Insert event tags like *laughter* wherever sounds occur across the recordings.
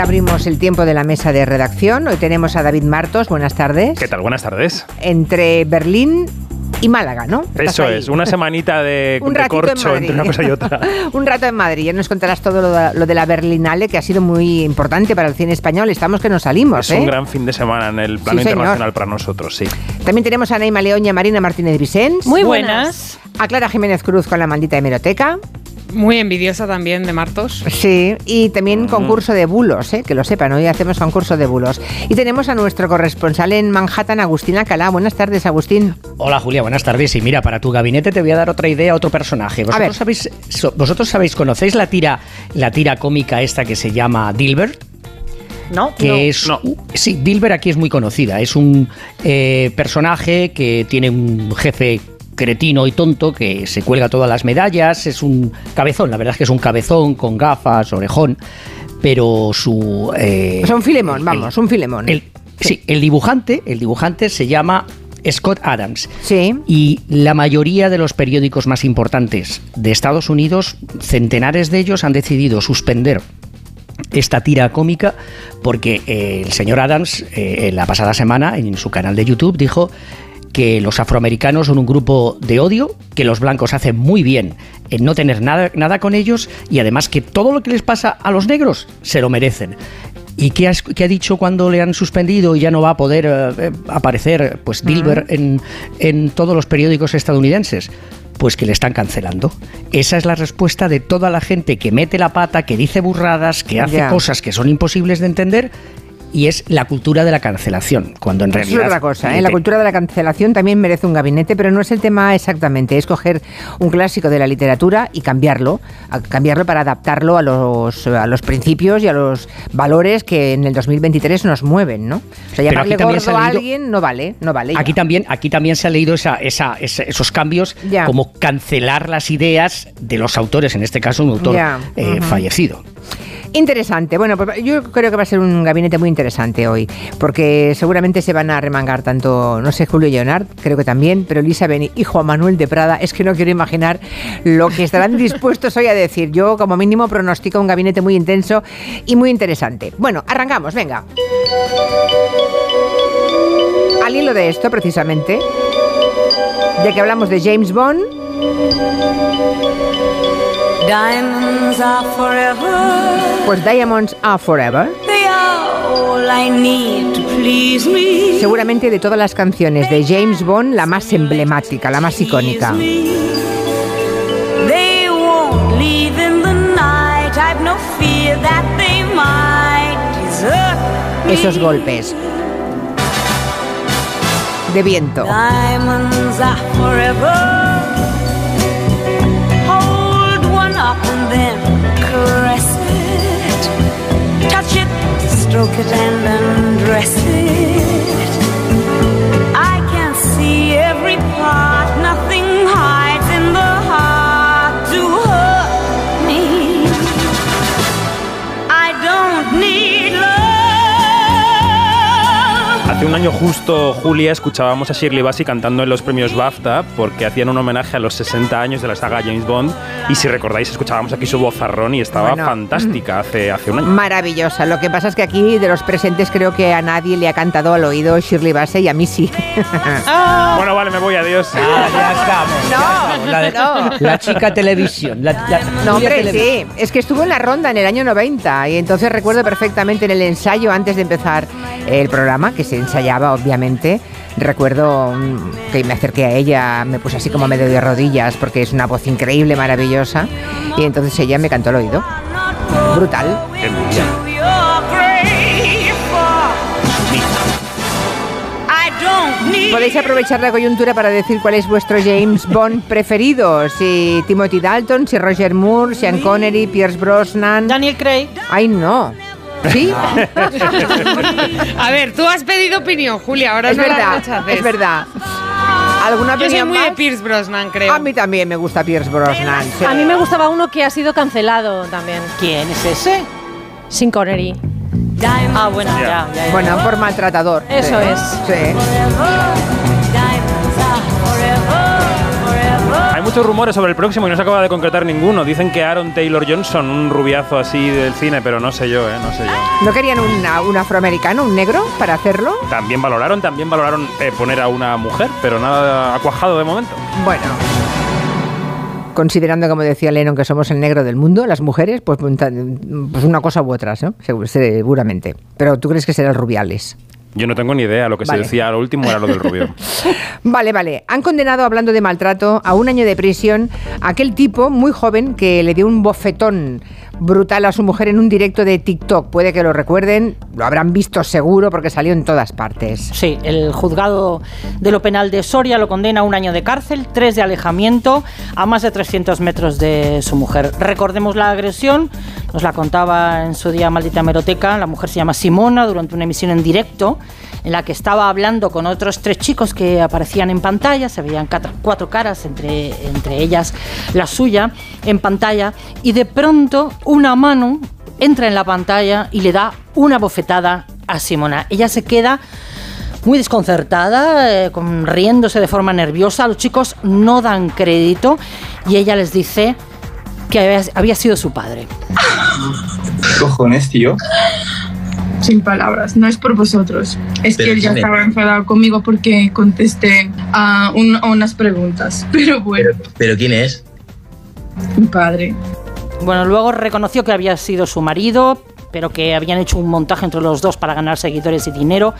Ahora abrimos el tiempo de la mesa de redacción. Hoy tenemos a David Martos. Buenas tardes. ¿Qué tal? Buenas tardes. Entre Berlín y Málaga, ¿no? Eso es, una semanita de, *laughs* un de corcho entre una cosa y otra. *laughs* un rato en Madrid. Ya nos contarás todo lo de, la Berlinale, que ha sido muy importante para el cine español. Estamos que nos salimos. Es un ¿eh? gran fin de semana en el plano internacional para nosotros, sí. También tenemos a Neima León y a Marina Martínez Vicens. Muy buenas. A Clara Jiménez Cruz con la maldita hemeroteca. Muy envidiosa también de Martos. Sí, y también concurso de bulos, ¿eh? que lo sepan, hoy hacemos concurso de bulos. Y tenemos a nuestro corresponsal en Manhattan, Agustín Acalá. Buenas tardes, Agustín. Hola, Julia, buenas tardes. Y mira, para tu gabinete te voy a dar otra idea, otro personaje. ¿Vosotros, Sabéis, vosotros sabéis, conocéis la tira, la tira cómica esta que se llama Dilbert? ¿no? Que es. Sí, Dilbert aquí es muy conocida. Es un eh, personaje que tiene un jefe cretino y tonto que se cuelga todas las medallas, es un cabezón, la verdad es que es un cabezón con gafas, orejón, pero su... Eh, es un filemón, vamos, un filemón. sí. el dibujante, el dibujante se llama Scott Adams. Sí. Y la mayoría de los periódicos más importantes de Estados Unidos, centenares de ellos han decidido suspender esta tira cómica porque eh, el señor Adams eh, la pasada semana en su canal de YouTube dijo que los afroamericanos son un grupo de odio, que los blancos hacen muy bien en no tener nada, nada con ellos y además que todo lo que les pasa a los negros se lo merecen. ¿Y qué, ha dicho cuando le han suspendido y ya no va a poder eh, eh, aparecer pues Dilbert en, en todos los periódicos estadounidenses? Pues que le están cancelando. Esa es la respuesta de toda la gente que mete la pata, que dice burradas, que hace cosas que son imposibles de entender y es la cultura de la cancelación, cuando en realidad... Es otra cosa, ¿eh? la cultura de la cancelación también merece un gabinete, pero no es el tema exactamente, es coger un clásico de la literatura y cambiarlo, cambiarlo para adaptarlo a los, a los principios y a los valores que en el 2023 nos mueven, ¿no? O sea, llamarle gordo a alguien no vale, no vale. Aquí también, aquí también se ha leído esa, esa, esos cambios como cancelar las ideas de los autores, en este caso un autor eh, fallecido. Interesante. Bueno, pues yo creo que va a ser un gabinete muy interesante hoy, porque seguramente se van a remangar tanto, no sé, Julio Leonard, creo que también, pero Elisa Beni y Juan Manuel de Prada, es que no quiero imaginar lo que estarán *laughs* dispuestos hoy a decir. Yo, como mínimo, pronostico un gabinete muy intenso y muy interesante. Bueno, arrancamos, venga. Al hilo de esto, precisamente, ya que hablamos de James Bond, Diamonds are forever. Pues Diamonds are forever. They are all I need to please me. Seguramente de todas las canciones de James Bond, la más emblemática, la más icónica. They won't leave in the night. I've no fear that they might me. Esos golpes de viento. Diamonds are forever. Then. Un año justo, Julia, escuchábamos a Shirley Bassey cantando en los premios BAFTA porque hacían un homenaje a los 60 años de la saga James Bond y si recordáis, escuchábamos aquí su vozarrón y estaba fantástica hace, hace un año. Maravillosa. Lo que pasa es que aquí, de los presentes, creo que a nadie le ha cantado al oído Shirley Bassey y a mí sí. Ah. *laughs* *laughs* Bueno, vale, me voy, adiós. Ah, ya estamos. No, La, chica televisión. no, hombre, sí. Es que estuvo en la ronda en el año 90 y entonces recuerdo perfectamente en el ensayo antes de empezar el programa, que se ensayaba, obviamente Recuerdo mm, que me acerqué a ella, me puse así como medio de rodillas porque es una voz increíble, maravillosa. Y entonces ella me cantó al oído. Brutal. Podéis aprovechar la coyuntura para decir cuál es vuestro James Bond *laughs* preferido. Si Timothy Dalton, si Roger Moore, Sean Connery, Pierce Brosnan. Daniel Craig. Ay, no. ¿Sí? *laughs* A ver, tú has pedido opinión, Julia, ahora es verdad. Es verdad. ¿Alguna Yo soy muy de Pierce Brosnan, creo. A mí también me gusta Pierce Brosnan. A mí me gustaba uno que ha sido cancelado también. ¿Quién es ese? Sin Connery. Ah, bueno, ya, Bueno, por maltratador. Eso es. Sí. Muchos rumores sobre el próximo y no se acaba de concretar ninguno. Dicen que Aaron Taylor Johnson, un rubiazo así del cine, pero no sé yo, ¿eh? No sé yo. ¿No querían un afroamericano, un negro, para hacerlo? También valoraron, también valoraron eh, poner a una mujer, pero nada ha cuajado de momento. Bueno considerando, como decía Lennon, que somos el negro del mundo, las mujeres, pues, pues, pues una cosa u otra, ¿no? seguramente. Pero tú crees que será el Rubiales. Yo no tengo ni idea, lo que se decía al último era lo del rubio. *laughs* vale, vale. Han condenado, hablando de maltrato, a un año de prisión a aquel tipo muy joven que le dio un bofetón brutal a su mujer en un directo de TikTok. Puede que lo recuerden, lo habrán visto seguro porque salió en todas partes. Sí, el juzgado de lo penal de Soria lo condena a un año de cárcel, tres de alejamiento a más de 300 metros de su mujer. Recordemos la agresión, nos la contaba en su día Maldita Meroteca, la mujer se llama Simona durante una emisión en directo en la que estaba hablando con otros tres chicos que aparecían en pantalla, se veían cuatro caras, entre, entre ellas la suya, en pantalla, y de pronto una mano entra en la pantalla y le da una bofetada a Simona. Ella se queda muy desconcertada, eh, riéndose de forma nerviosa. Los chicos no dan crédito y ella les dice que había, sido su padre. ¿Qué cojones, tío? Sin palabras, no es por vosotros. Es que él ya estaba enfadado conmigo porque contesté a, unas preguntas. *laughs* Pero bueno. ¿Pero quién es? Mi padre. Bueno, luego reconoció que había sido su marido, pero que habían hecho un montaje entre los dos para ganar seguidores y dinero.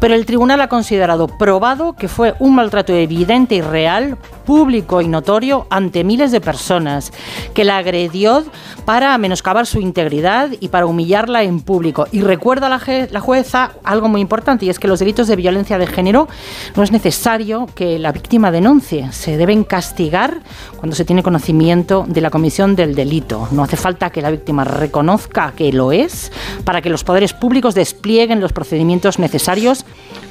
Pero el tribunal ha considerado probado que fue un maltrato evidente y real, público y notorio ante miles de personas, que la agredió para menoscabar su integridad y para humillarla en público. Y recuerda la, jueza algo muy importante, y es que los delitos de violencia de género no es necesario que la víctima denuncie, se deben castigar cuando se tiene conocimiento de la comisión del delito. No hace falta que la víctima reconozca que lo es para que los poderes públicos desplieguen los procedimientos necesarios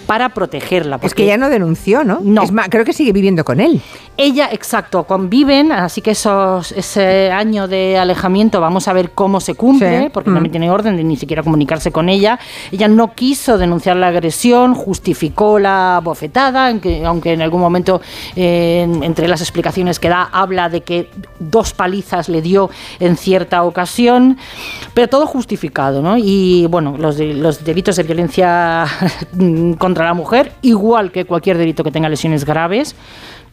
para protegerla. Es que ella no denunció, ¿no? No. creo que sigue viviendo con él. Ella, exacto, conviven, así que esos, ese año de alejamiento vamos a ver cómo se cumple, porque no mm. tiene orden de ni siquiera comunicarse con ella. Ella no quiso denunciar la agresión, justificó la bofetada, aunque en algún momento, entre las explicaciones que da, habla de que dos palizas le dio en cierta ocasión, pero todo ¿no? Y bueno, los, los delitos de violencia *laughs* contra la mujer, igual que cualquier delito que tenga lesiones graves,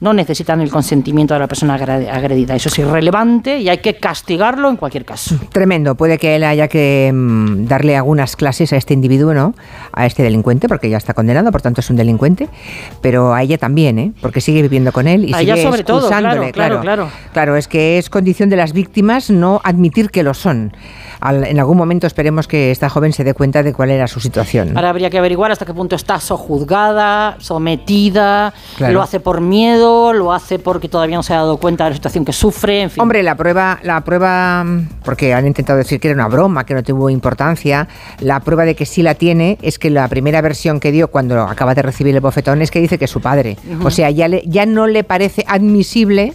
no necesitan el consentimiento de la persona agredida. Eso es irrelevante y hay que castigarlo en cualquier caso. Tremendo. Puede que él haya que mm, darle algunas clases a este individuo, ¿no? A este delincuente, porque ya está condenado, por tanto es un delincuente, pero a ella también, ¿eh? Porque sigue viviendo con él y a sigue ella sobre todo, claro, claro, claro. Claro, es que es condición de las víctimas no admitir que lo son en algún momento esperemos que esta joven se dé cuenta de cuál era su situación. Ahora habría que averiguar hasta qué punto está sojuzgada, sometida, lo hace por miedo, lo hace porque todavía no se ha dado cuenta de la situación que sufre, en fin. Hombre, la prueba, la prueba, porque han intentado decir que era una broma, que no tuvo importancia, la prueba de que sí la tiene es que la primera versión que dio cuando acaba de recibir el bofetón es que dice que es su padre. O sea, ya, ya no le parece admisible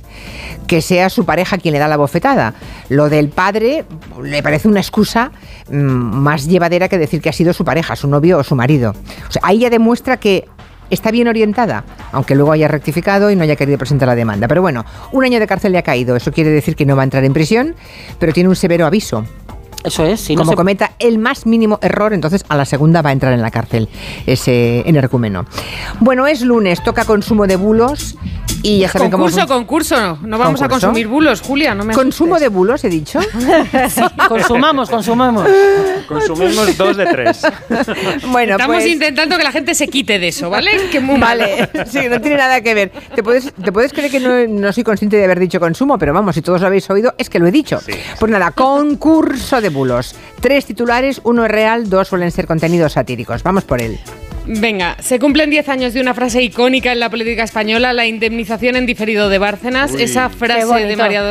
que sea su pareja quien le da la bofetada. Lo del padre le parece una excusa mm, más llevadera que decir que ha sido su pareja, su novio o su marido. O sea, ahí ya demuestra que está bien orientada, aunque luego haya rectificado y no haya querido presentar la demanda. Pero bueno, un año de cárcel le ha caído. Eso quiere decir que no va a entrar en prisión, pero tiene un severo aviso. Eso es. Si Como cometa el más mínimo error, entonces a la segunda va a entrar en la cárcel ese energúmeno. Bueno, es lunes, toca consumo de bulos y ya saben concurso, cómo... Concurso, concurso. No vamos a consumir bulos, Julia, no me ¿Consumo de bulos, he dicho? *laughs* *laughs* consumamos, consumamos. Consumimos dos de tres. *laughs* bueno, Estamos pues- intentando que la gente se quite de eso, ¿vale? Que muy vale, sí, no tiene nada que ver. Te puedes, te puedes creer que no, no, soy consciente de haber dicho consumo, pero vamos, si todos lo habéis oído, es que lo he dicho. Pues nada, concurso de bulos. Tres titulares, uno es real, dos suelen ser contenidos satíricos. Vamos por él. Venga, se cumplen 10 años de una frase icónica en la política española, la indemnización en diferido de Bárcenas. esa frase de María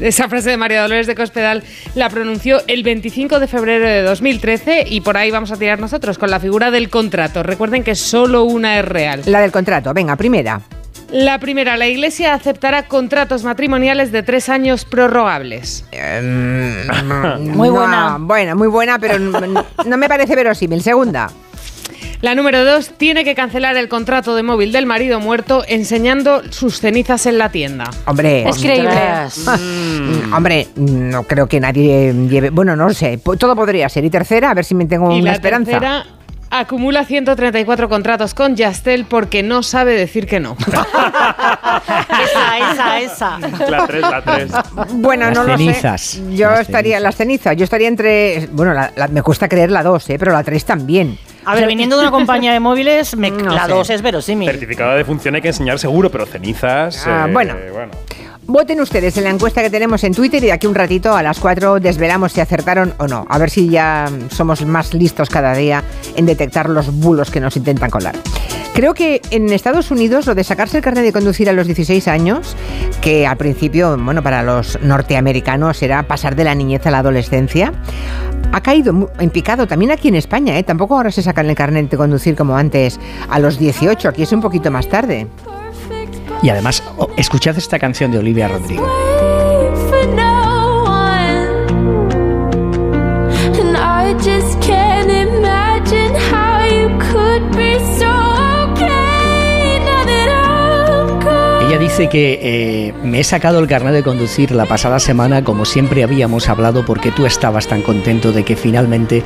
esa frase de María Dolores de Cospedal la pronunció el 25 de febrero de 2013 y por ahí vamos a tirar nosotros con la figura del contrato. Recuerden que solo una es real. La del contrato, venga, primera. La primera, la Iglesia aceptará contratos matrimoniales de tres años prorrogables. Em, muy buena. Bueno, muy buena, pero no me parece verosímil. Segunda. La número dos tiene que cancelar el contrato de móvil del marido muerto enseñando sus cenizas en la tienda. Hombre, Es creíble. Mm, Hombre, no creo que nadie lleve. Bueno, no lo sé. Todo podría ser. Y tercera, a ver si me tengo y una la esperanza. tercera acumula 134 contratos con Yastel porque no sabe decir que no. *laughs* Esa, esa, esa. La 3, la 3. Bueno, Las no lo cenizas. sé. Yo Las estaría, cenizas. las cenizas, yo estaría entre. Bueno, la- la- me cuesta creer la 2, ¿eh? pero la 3 también. A ver, viniendo de una *laughs* compañía de móviles, me- No la sé. 2 es verosímil. Certificado de función hay que enseñar seguro, pero cenizas. Ah, eh, bueno. Voten ustedes en la encuesta que tenemos en Twitter y de aquí un ratito a las 4 desvelamos si acertaron o no. A ver si ya somos más listos cada día en detectar los bulos que nos intentan colar. Creo que en Estados Unidos lo de sacarse el carnet de conducir a los 16 años, que al principio, bueno, para los norteamericanos era pasar de la niñez a la adolescencia, ha caído en picado también aquí en España, ¿eh? Tampoco ahora se sacan el carnet de conducir como antes a los 18, aquí es un poquito más tarde. Y además, escuchad esta canción de Olivia Rodrigo. Ella dice que eh, me he sacado el carnet de conducir la pasada semana como siempre habíamos hablado porque tú estabas tan contento de que finalmente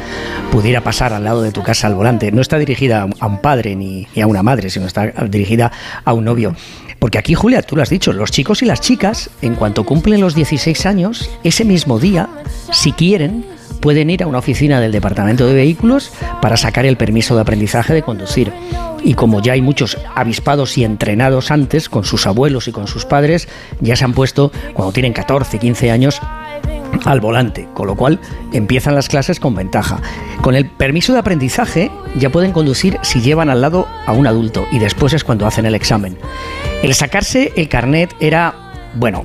pudiera pasar al lado de tu casa al volante. No está dirigida a un- a un padre ni, ni a una madre, sino está dirigida a un novio. Porque aquí, Julia, tú lo has dicho, los chicos y las chicas, en cuanto cumplen los 16 años, ese mismo día, si quieren, pueden ir a una oficina del Departamento de Vehículos para sacar el permiso de aprendizaje de conducir. Y como ya hay muchos avispados y entrenados antes, con sus abuelos y con sus padres, ya se han puesto, cuando tienen 14, 15 años, al volante, con lo cual empiezan las clases con ventaja. Con el permiso de aprendizaje ya pueden conducir si llevan al lado a un adulto y después es cuando hacen el examen. El sacarse el carnet era, bueno,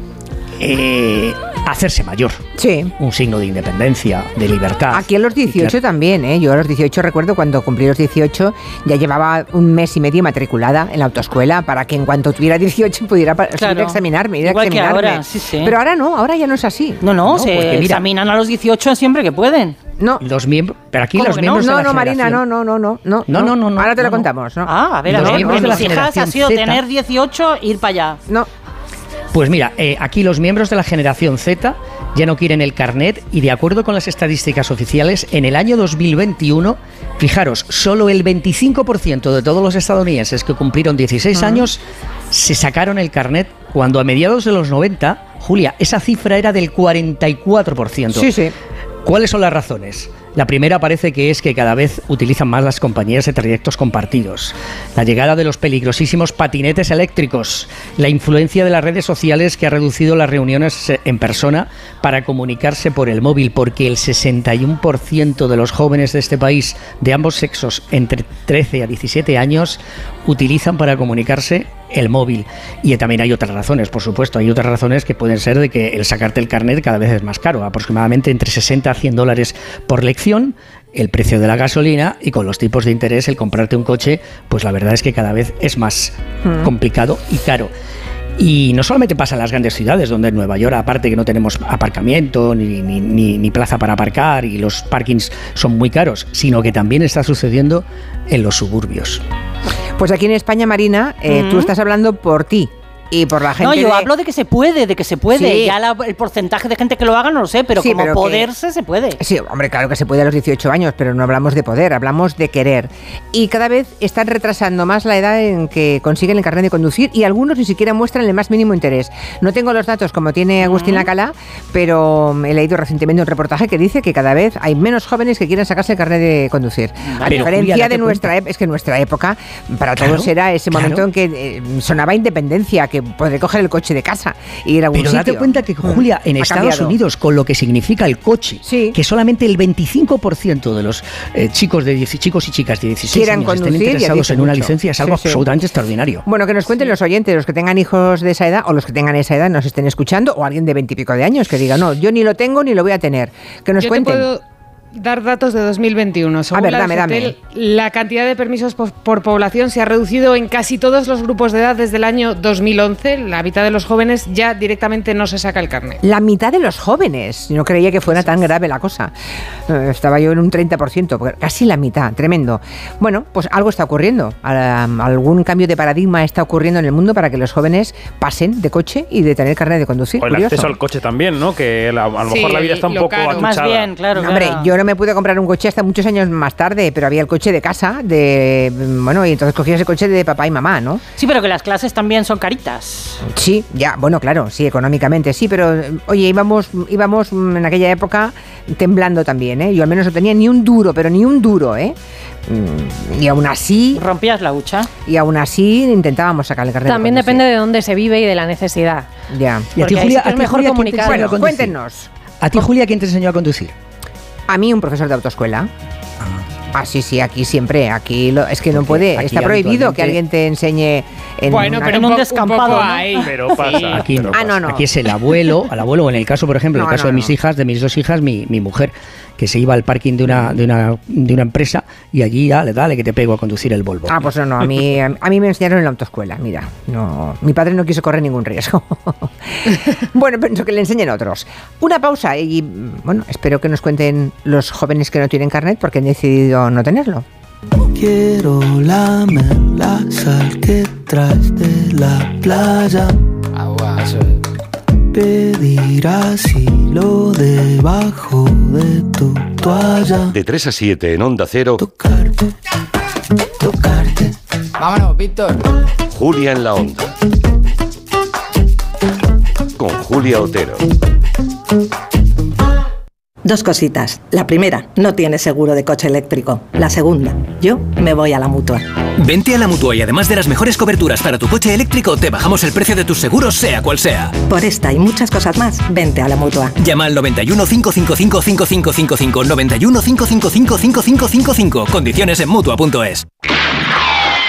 eh, hacerse mayor. Sí. Un signo de independencia, de libertad. Aquí a los 18 Y claro, también, ¿eh? Yo a los 18 recuerdo cuando cumplí los 18 ya llevaba un mes y medio matriculada en la autoescuela para que en cuanto tuviera 18 pudiera Claro. a examinarme, ir a Igual que examinarme. ahora, sí, sí. Pero ahora no, ahora ya no es así. No, no, No, se porque mira- examinan a los 18 siempre que pueden. No. Los miembros, pero aquí ¿Cómo los que no? miembros de No, la no, Marina, no, generación- no, no, no, no. No, no, no, no, Ahora te lo no, no. contamos, ¿no? Ah, a ver, a ver, miembros mis hijas ha sido Z. tener 18 ir para allá. No. Pues mira, eh, aquí los miembros de la generación Z ya no quieren el carnet y de acuerdo con las estadísticas oficiales, en el año 2021, fijaros, solo el 25% de todos los estadounidenses que cumplieron 16 años se sacaron el carnet cuando a mediados de los 90, Julia, esa cifra era del 44%. Sí, sí. ¿Cuáles son las razones? La primera parece que es que cada vez utilizan más las compañías de trayectos compartidos, la llegada de los peligrosísimos patinetes eléctricos, la influencia de las redes sociales que ha reducido las reuniones en persona para comunicarse por el móvil, porque el 61% de los jóvenes de este país de ambos sexos entre 13 a 17 años utilizan para comunicarse el móvil. Y también hay otras razones, por supuesto. Hay otras razones que pueden ser de que el sacarte el carnet cada vez es más caro, aproximadamente entre 60 a 100 dólares por lección, el precio de la gasolina y con los tipos de interés el comprarte un coche, pues la verdad es que cada vez es más complicado y caro. Y no solamente pasa en las grandes ciudades, donde en Nueva York, aparte que no tenemos aparcamiento ni, ni- ni- ni plaza para aparcar y los parkings son muy caros, sino que también está sucediendo en los suburbios. Pues aquí en España, Marina, eh, tú estás hablando por ti y por la gente. No, yo de- hablo de que se puede, de que se puede. Sí. Ya la- el porcentaje de gente que lo haga no lo sé, pero Sí, como pero que- poderse se puede. Sí, hombre, claro que se puede a los 18 años, pero no hablamos de poder, hablamos de querer. Y cada vez están retrasando más la edad en que consiguen el carnet de conducir y algunos ni siquiera muestran el más mínimo interés. No tengo los datos como tiene Agustín Lacala, pero he leído recientemente un reportaje que dice que cada vez hay menos jóvenes que quieren sacarse el carnet de conducir. A diferencia Julia, de nuestra época, es que nuestra época, para Claro, todos era ese claro. momento en que eh, sonaba independencia, que podré coger el coche de casa e ir a algún Pero sitio. date cuenta que, Mm. Julia, en Ha Estados cambiado. Unidos, con lo que significa el coche, Sí. que solamente el 25% de los eh, chicos, de 10 chicos y chicas de 16 Quieran años estén conducir, ya interesados en una mucho. licencia es algo sí. absolutamente extraordinario. Bueno, que nos cuenten los oyentes, los que tengan hijos de esa edad o los que tengan esa edad nos estén escuchando o alguien de veintipico de años que diga, no, yo ni lo tengo ni lo voy a tener. Que nos Yo te cuenten. Dar datos de 2021. Según ver, la dame, dame. La cantidad de permisos por, por población se ha reducido en casi todos los grupos de edad desde el año 2011. La mitad de los jóvenes ya directamente no se saca el carnet. La mitad de los jóvenes. No creía que fuera tan grave la cosa. Eh, Estaba yo en un 30%, porque casi la mitad. Tremendo. Bueno, pues algo está ocurriendo. Al- Algún cambio de paradigma está ocurriendo en el mundo para que los jóvenes pasen de coche y de tener carnet de conducir. O el Curioso. acceso al coche también, ¿no? Que la- a lo Sí, mejor la vida está un poco caro. atuchada. Más bien, claro. No, hombre, claro. yo no me pude comprar un coche hasta muchos años más tarde, pero había el coche de casa, de bueno, y entonces cogías el coche de papá y mamá, ¿no? Sí, pero que las clases también son caritas. Sí, ya, bueno, claro, sí, económicamente sí, pero oye, íbamos, íbamos en aquella época temblando también, ¿eh? Yo al menos no tenía ni un duro, pero ni un duro, ¿eh? Mm, Y aún así, Rompías la hucha. y aún así intentábamos sacar el carnet. También depende de dónde se vive y de la necesidad. Ya. ¿Y a ti, Julia, a ti, mejor Julia, comunicar. Bueno, cuéntenos. ¿A ti, Julia, quién te enseñó a conducir? A mí un profesor de autoescuela. Ah, sí, sí, aquí siempre, aquí lo, es que no Porque puede, aquí está prohibido que alguien te enseñe en Bueno, una- pero en un, descampado, un poco ¿no? hay. Pero pasa. Aquí no. Ah, no, no. Aquí es el abuelo, al abuelo, o en el caso, por ejemplo, en el caso no, de mis no. hijas, de mis dos hijas, mi, mi mujer, que se iba al parking de una, de una, de una empresa y allí, dale, dale, que te pego a conducir el Volvo. Ah, pues no, no, a mí, a mí me enseñaron en la autoescuela, mira, no, mi padre no quiso correr ningún riesgo. *laughs* bueno, pienso que le enseñen otros. Una pausa y, bueno, espero que nos cuenten los jóvenes que no tienen carnet porque han decidido no tenerlo. Quiero lamer la sal que traes de la playa. Pedir asilo debajo de tu toalla. De 3 a 7 en Onda Cero, Tocarte, tocarte. Vámonos, Víctor. Julia en la Onda. Con Julia Otero. Dos cositas. La primera, no tienes seguro de coche eléctrico. La segunda, yo me voy a la mutua. Vente a la mutua y además de las mejores coberturas para tu coche eléctrico, te bajamos el precio de tus seguros, sea cual sea. Por esta y muchas cosas más, vente a la mutua. Llama al 91 555 5555 91 555 5555. Condiciones en mutua.es.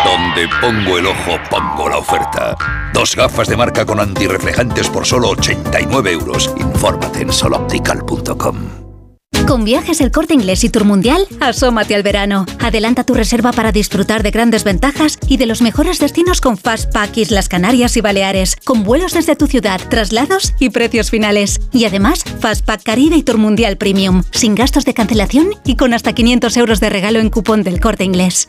Donde pongo el ojo, pongo la oferta. Dos gafas de marca con antirreflejantes por solo 89 euros. Infórmate en soloptical.com. Con viajes el corte inglés y Tour Mundial, asómate al verano. Adelanta tu reserva para disfrutar de grandes ventajas y de los mejores destinos con Fastpack Islas Canarias y Baleares, con vuelos desde tu ciudad, traslados y precios finales. Y además, Fastpack Caribe y Tour Mundial Premium, sin gastos de cancelación y con hasta 500 euros de regalo en cupón del corte inglés.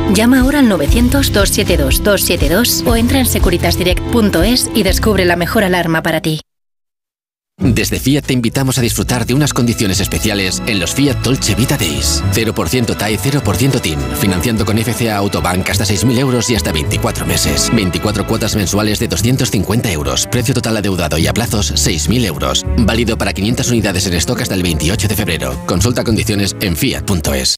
Llama ahora al 900-272-272 o entra en securitasdirect.es y descubre la mejor alarma para ti. Desde Fiat te invitamos a disfrutar de unas condiciones especiales en los Fiat Dolce Vita Days. 0% TAE, 0% TIN. Financiando con FCA Autobank hasta 6.000 euros y hasta 24 meses. 24 cuotas mensuales de 250 euros. Precio total adeudado y a plazos 6.000 euros. Válido para 500 unidades en stock hasta el 28 de febrero. Consulta condiciones en fiat.es.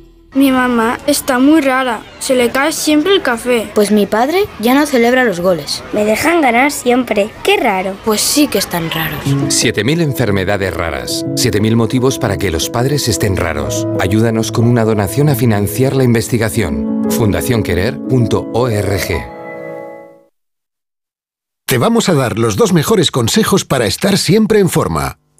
Mi mamá está muy rara, se le cae siempre el café. Pues mi padre ya no celebra los goles. Me dejan ganar siempre, qué raro. Pues sí que están raros. 7.000 enfermedades raras. 7.000 motivos para que los padres estén raros. Ayúdanos con una donación a financiar la investigación. fundacionquerer.org Te vamos a dar los dos mejores consejos para estar siempre en forma.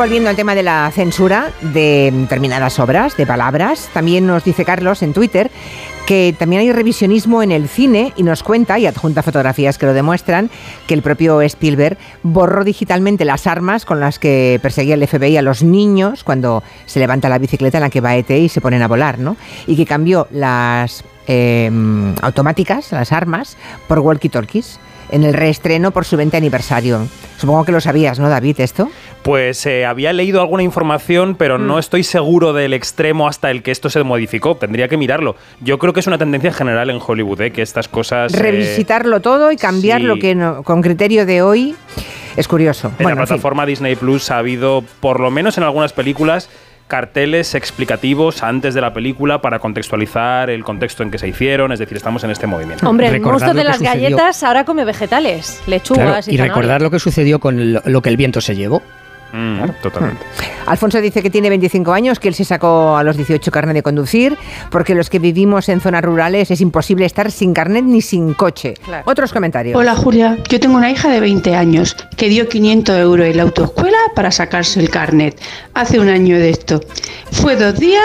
Volviendo al tema de la censura de determinadas obras, de palabras, también nos dice Carlos en Twitter que también hay revisionismo en el cine y nos cuenta, y adjunta fotografías que lo demuestran, que el propio Spielberg borró digitalmente las armas con las que perseguía el FBI a los niños cuando se levanta la bicicleta en la que va ET y se ponen a volar, ¿no? Y que cambió las eh, automáticas, las armas, por walkie-talkies en el reestreno por su 20 aniversario. Supongo que lo sabías, ¿no, David, esto? Pues eh, había leído alguna información, pero no mm. estoy seguro del extremo hasta el que esto se modificó. Tendría que mirarlo. Yo creo que es una tendencia general en Hollywood, ¿eh? que estas cosas... Eh, Revisitarlo todo y cambiar lo que con criterio de hoy es curioso. En la plataforma Disney Plus ha habido, por lo menos en algunas películas, carteles explicativos antes de la película para contextualizar el contexto en que se hicieron, es decir, estamos en este movimiento. Hombre, el monstruo de las galletas ahora come vegetales, lechugas y, y recordar lo que sucedió con lo que el viento se llevó. Mm, totalmente. Alfonso dice que tiene 25 años, que él se sacó a los 18 carnet de conducir, porque los que vivimos en zonas rurales es imposible estar sin carnet ni sin coche. Otros comentarios. Hola Julia, yo tengo una hija de 20 años que dio 500 euros en la autoescuela para sacarse el carnet. Hace un año de esto. Fue dos días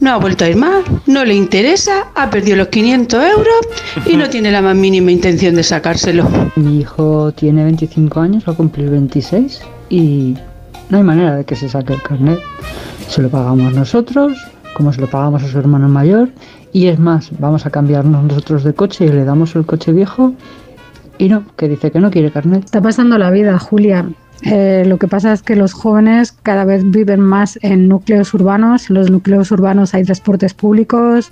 no ha vuelto a ir más, no le interesa, ha perdido los 500 euros y no *laughs* tiene la más mínima intención de sacárselo. Mi hijo tiene 25 años, va a cumplir 26 y no hay manera de que se saque el carnet. Se lo pagamos nosotros, como se lo pagamos a su hermano mayor, y es más, vamos a cambiarnos nosotros de coche y le damos el coche viejo. Y no, que dice que no quiere carnet. Está pasando la vida, Julia. Eh, lo que pasa es que los jóvenes cada vez viven más en núcleos urbanos. En los núcleos urbanos hay transportes públicos,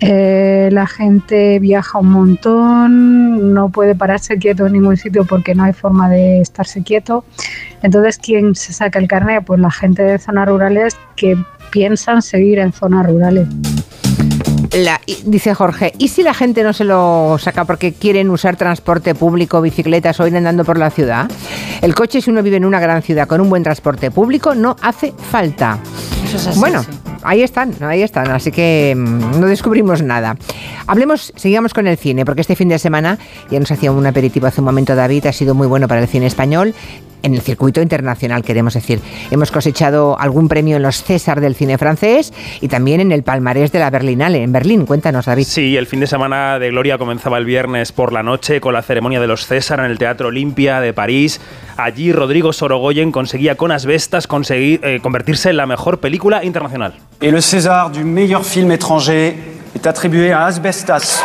eh, la gente viaja un montón, no puede pararse quieto en ningún sitio porque no hay forma de estarse quieto. Entonces, ¿quién se saca el carnet? Pues la gente de zonas rurales que piensan seguir en zonas rurales dice Jorge, ¿y si la gente no se lo saca porque quieren usar transporte público, bicicletas o ir andando por la ciudad? El coche, si uno vive en una gran ciudad con un buen transporte público, no hace falta. bueno, ahí están, ahí están, así que mm, no descubrimos nada. Hablemos, sigamos con el cine, porque este fin de semana ya nos hacía un aperitivo hace un momento David, ha sido muy bueno para el cine español en el circuito internacional, queremos decir. Hemos cosechado algún premio en los César del cine francés y también en el palmarés de la Berlinale, en Berlín. Cuéntanos, David. Sí, el fin de semana de Gloria comenzaba el viernes por la noche con la ceremonia de los César en el Teatro Olimpia de París. Allí Rodrigo Sorogoyen conseguía con Asbestas conseguir, eh, convertirse en la mejor película internacional. Y el César du meilleur film étranger est attribué a Asbestas.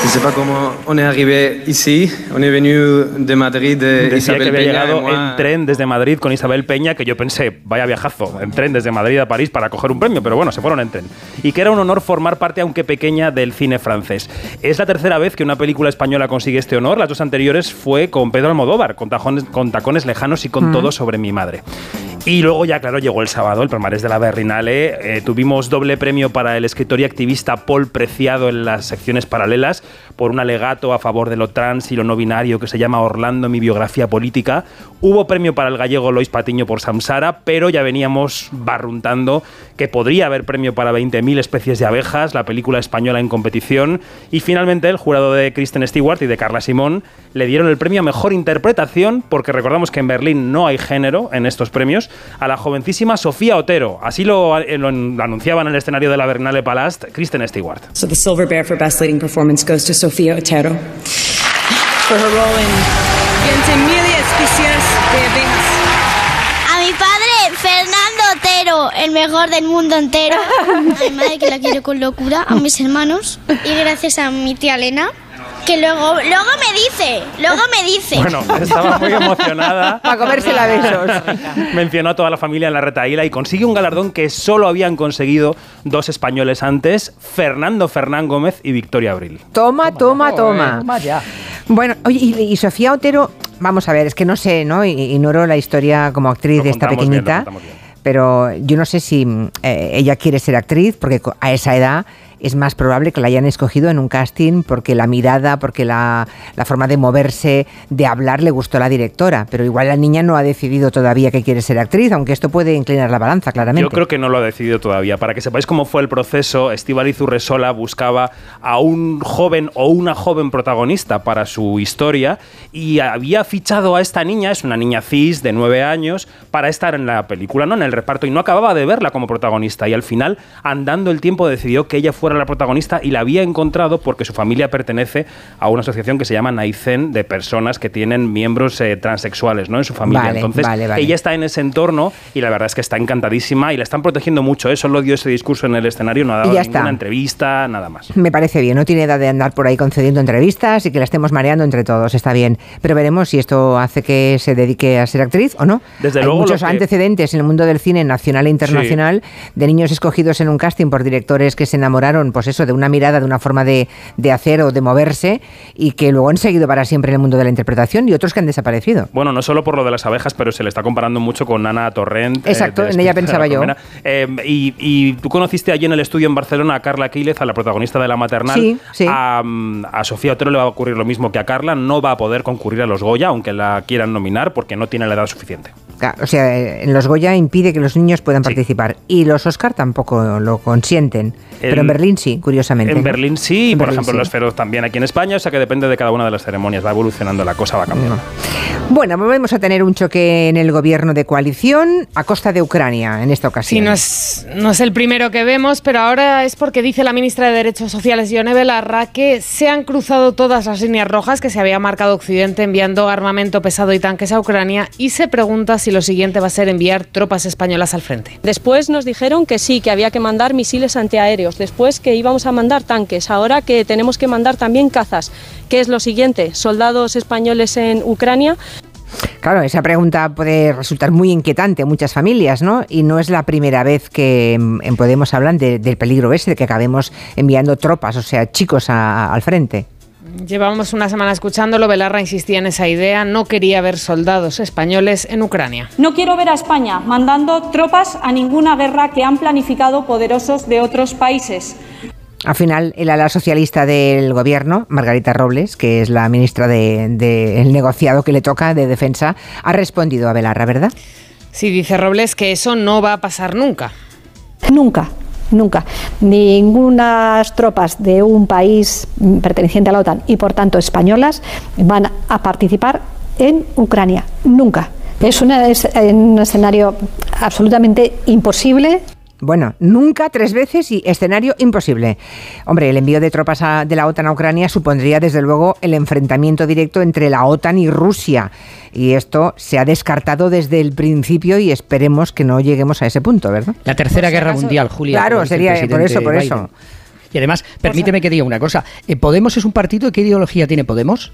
Je ne sais pas comment on est arrivé ici. On est venu de Madrid. De Decía que había llegado en tren desde Madrid con Isabel Peña, que yo pensé, vaya viajazo, en tren desde Madrid a París para coger un premio, pero bueno, se fueron en tren. Y que era un honor formar parte, aunque pequeña, del cine francés. Es la tercera vez que una película española consigue este honor. Las dos anteriores fue con Pedro Almodóvar, con, tajones, con tacones lejanos y con todo sobre mi madre. Y luego ya, claro, llegó el sábado, el palmarés de la Berrinale. Eh, tuvimos doble premio para el escritor y activista Paul Preciado en las secciones paralelas por un alegato a favor de lo trans y lo no binario que se llama Orlando, mi biografía política. Hubo premio para el gallego Lois Patiño por Samsara, pero ya veníamos barruntando que podría haber premio para 20.000 especies de abejas, la película española en competición. Y finalmente el jurado de Kristen Stewart y de Carla Simón le dieron el premio a mejor interpretación, porque recordamos que en Berlín no hay género en estos premios, a la jovencísima Sofía Otero. Así lo, lo anunciaban en el escenario de la Berlinale Palast Kristen Stewart. So the Silver Bear for Best Leading Performance goes to Sofía Otero for her role in especies de abejas. A mi padre, Fernando Otero, el mejor del mundo entero. *laughs* A mi madre que la quiero con locura, a mis hermanos y gracias a mi tía Elena que luego, luego me dice, luego me dice. Bueno, estaba muy emocionada. *laughs* Para comerse a besos. *laughs* Mencionó a toda la familia en la retaíla y consigue un galardón que solo habían conseguido dos españoles antes, Fernando Fernán Gómez y Victoria Abril. Toma, toma, toma. Bueno, oye, y, Sofía Otero, vamos a ver, es que no sé, ¿no? Ignoro la historia como actriz de esta pequeñita. pero yo no sé si eh, ella quiere ser actriz, porque a esa edad es más probable que la hayan escogido en un casting porque la mirada, porque la, forma de moverse, de hablar le gustó a la directora. Pero igual la niña no ha decidido todavía que quiere ser actriz, aunque esto puede inclinar la balanza, claramente. Yo creo que no lo ha decidido todavía. Para que sepáis cómo fue el proceso, Estíbaliz Urresola buscaba a un joven o una joven protagonista para su historia y había fichado a esta niña, es una niña cis de nueve años, para estar en la película, no en el reparto, y no acababa de verla como protagonista. Y al final, andando el tiempo, decidió que ella fuera la protagonista y la había encontrado porque su familia pertenece a una asociación que se llama Naizen de personas que tienen miembros eh, transexuales ¿no? en su familia. Entonces, ella está en ese entorno y la verdad es que está encantadísima y la están protegiendo mucho. Eso ¿eh? lo dio ese discurso en el escenario, no ha dado ninguna entrevista, nada más. Me parece bien, no tiene edad de andar por ahí concediendo entrevistas y que la estemos mareando entre todos, está bien. Pero veremos si esto hace que se dedique a ser actriz o no. Desde Hay luego. muchos antecedentes en el mundo del cine nacional e internacional de niños escogidos en un casting por directores que se enamoraron, pues eso, de una mirada, de una forma de, de hacer o de moverse y que luego han seguido para siempre en el mundo de la interpretación y otros que han desaparecido. Bueno, no solo por lo de las abejas, pero se le está comparando mucho con Ana Torrent. eh, Exacto, en ella pensaba yo. Eh, y, y, tú conociste allí en el estudio en Barcelona a Carla Quílez, a la protagonista de La Maternal. Sí, sí. A, a, Sofía Otero le va a ocurrir lo mismo que a Carla. No va a poder concurrir a los Goya, aunque la quieran nominar, porque no tiene la edad suficiente. O sea, en los Goya impide que los niños puedan sí. participar. Y los Oscar tampoco lo consienten. En, pero en Berlín sí, curiosamente. En. Berlín sí, y por Berlín ejemplo sí. los Feroz también aquí en España, o sea que depende de cada una de las ceremonias, va evolucionando la cosa, va cambiando. Bueno, volvemos a tener un choque en el gobierno de coalición a costa de Ucrania en esta ocasión. Sí, no es, no es el primero que vemos, pero ahora es porque dice la ministra de Derechos Sociales, Ione Belarra, que se han cruzado todas las líneas rojas que se había marcado Occidente enviando armamento pesado y tanques a Ucrania y se pregunta si lo siguiente va a ser enviar tropas españolas al frente. Después nos dijeron que sí, que había que mandar misiles antiaéreos, después que íbamos a mandar tanques, ahora que tenemos que mandar también cazas. ¿Qué es lo siguiente? ¿Soldados españoles en Ucrania? Claro, esa pregunta puede resultar muy inquietante a muchas familias, ¿no? Y no es la primera vez que en Podemos hablan de, del peligro ese, de que acabemos enviando tropas, o sea, chicos a, a, al frente. Llevamos una semana escuchándolo, Belarra insistía en esa idea, no quería ver soldados españoles en Ucrania. No quiero ver a España mandando tropas a ninguna guerra que han planificado poderosos de otros países. Al final, el ala socialista del gobierno, Margarita Robles, que es la ministra del de, de negociado que le toca de defensa, ha respondido a Belarra, ¿verdad? Sí, dice Robles que eso no va a pasar nunca. Nunca. Nunca. Ningunas tropas de un país perteneciente a la OTAN y por tanto españolas van a participar en Ucrania. Nunca. Es, una, es un escenario absolutamente imposible. Bueno, nunca tres veces y escenario imposible. Hombre, el envío de tropas a, de la OTAN a Ucrania supondría desde luego el enfrentamiento directo entre la OTAN y Rusia. Y esto se ha descartado desde el principio y esperemos que no lleguemos a ese punto, ¿verdad? La tercera guerra mundial, Julia. Claro, sería por eso, por Biden. eso. Y además, permíteme que diga una cosa. Eh, ¿Podemos es un partido? ¿Qué ideología tiene Podemos?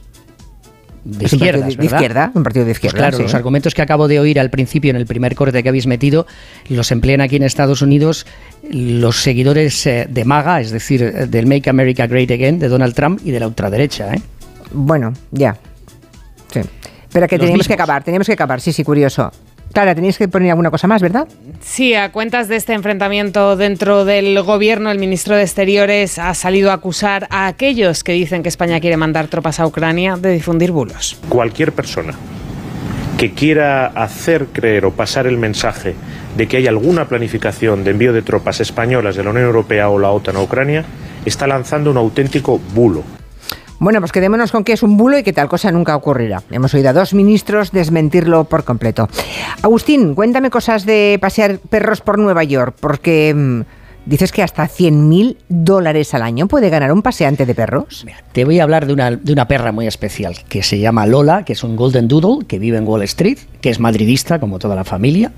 De es izquierdas, un partido de, izquierda, un partido de izquierda. Pues claro, sí. los argumentos que acabo de oír al principio en el primer corte que habéis metido los emplean aquí en Estados Unidos los seguidores eh, de MAGA, es decir, del Make America Great Again de Donald Trump y de la ultraderecha. ¿eh? Bueno, ya. Sí. Pero que Los teníamos mismos. que acabar, teníamos que acabar, sí, sí, curioso. Clara, tenéis que poner alguna cosa más, ¿verdad? Sí, a cuentas de este enfrentamiento dentro del gobierno, el ministro de Exteriores ha salido a acusar a aquellos que dicen que España quiere mandar tropas a Ucrania de difundir bulos. Cualquier persona que quiera hacer creer o pasar el mensaje de que hay alguna planificación de envío de tropas españolas de la Unión Europea o la OTAN a Ucrania está lanzando un auténtico bulo. Bueno, pues quedémonos con que es un bulo y que tal cosa nunca ocurrirá. Hemos oído a dos ministros desmentirlo por completo. Agustín, cuéntame cosas de pasear perros por Nueva York, porque mmm, dices que hasta 100.000 dólares al año puede ganar un paseante de perros. Te voy a hablar de una, de una perra muy especial que se llama Lola, que es un Golden Doodle que vive en Wall Street, que es madridista como toda la familia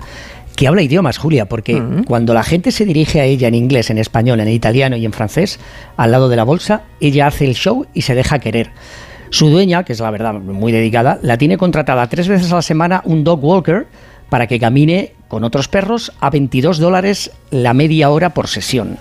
que habla idiomas, Julia, porque uh -huh. cuando la gente se dirige a ella en inglés, en español, en italiano y en francés, al lado de la bolsa, ella hace el show y se deja querer. Su dueña, que es la verdad muy dedicada, la tiene contratada tres veces a la semana un dog walker para que camine con otros perros a 22 dólares la media hora por sesión.